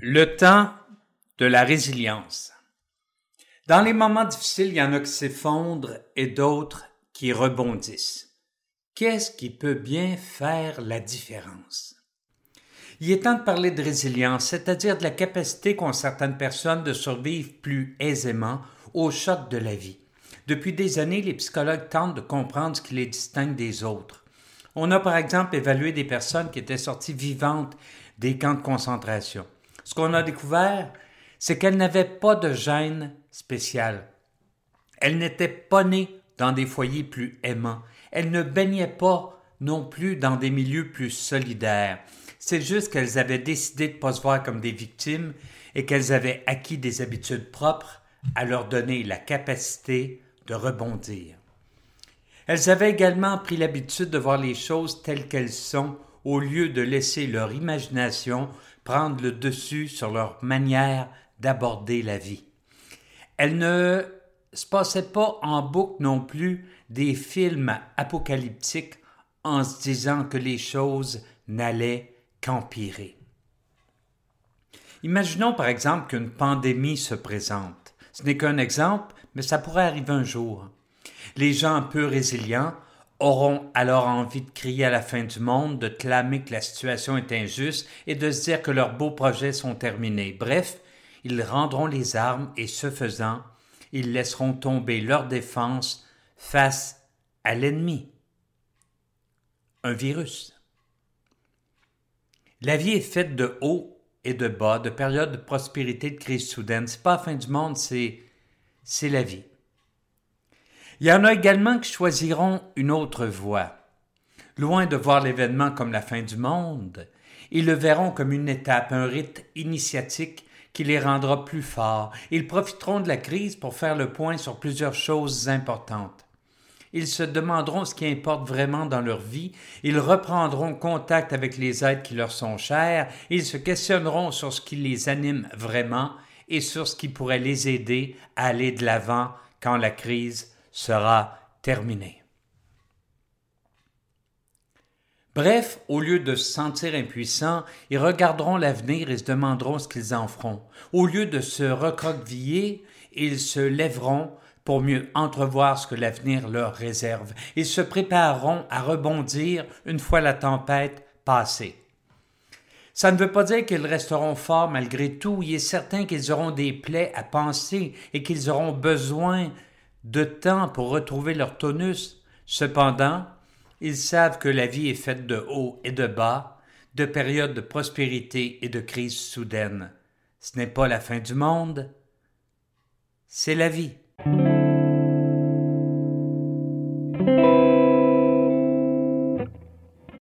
Le temps de la résilience. Dans les moments difficiles, il y en a qui s'effondrent et d'autres qui rebondissent. Qu'est-ce qui peut bien faire la différence? Il est temps de parler de résilience, c'est-à-dire de la capacité qu'ont certaines personnes de survivre plus aisément au choc de la vie. Depuis des années, les psychologues tentent de comprendre ce qui les distingue des autres. On a par exemple évalué des personnes qui étaient sorties vivantes des camps de concentration ce qu'on a découvert, c'est qu'elle n'avait pas de gêne spéciale. Elle n'était pas née dans des foyers plus aimants. Elle ne baignait pas non plus dans des milieux plus solidaires. C'est juste qu'elles avaient décidé de ne pas se voir comme des victimes et qu'elles avaient acquis des habitudes propres à leur donner la capacité de rebondir. Elles avaient également pris l'habitude de voir les choses telles qu'elles sont au lieu de laisser leur imagination prendre le dessus sur leur manière d'aborder la vie. Elle ne se passait pas en boucle non plus des films apocalyptiques en se disant que les choses n'allaient qu'empirer. Imaginons par exemple qu'une pandémie se présente. Ce n'est qu'un exemple, mais ça pourrait arriver un jour. Les gens peu résilients auront alors envie de crier à la fin du monde, de clamer que la situation est injuste et de se dire que leurs beaux projets sont terminés. Bref, ils rendront les armes et ce faisant, ils laisseront tomber leur défense face à l'ennemi. Un virus. La vie est faite de hauts et de bas, de périodes de prospérité, de crise soudaine. C'est pas la fin du monde, c'est, c'est la vie. Il y en a également qui choisiront une autre voie. Loin de voir l'événement comme la fin du monde, ils le verront comme une étape, un rite initiatique qui les rendra plus forts. Ils profiteront de la crise pour faire le point sur plusieurs choses importantes. Ils se demanderont ce qui importe vraiment dans leur vie, ils reprendront contact avec les êtres qui leur sont chers, ils se questionneront sur ce qui les anime vraiment et sur ce qui pourrait les aider à aller de l'avant quand la crise sera terminé. Bref, au lieu de se sentir impuissants, ils regarderont l'avenir et se demanderont ce qu'ils en feront. Au lieu de se recroqueviller, ils se lèveront pour mieux entrevoir ce que l'avenir leur réserve. Ils se prépareront à rebondir une fois la tempête passée. Ça ne veut pas dire qu'ils resteront forts malgré tout. Il est certain qu'ils auront des plaies à penser et qu'ils auront besoin de temps pour retrouver leur tonus. Cependant, ils savent que la vie est faite de hauts et de bas, de périodes de prospérité et de crises soudaines. Ce n'est pas la fin du monde, c'est la vie.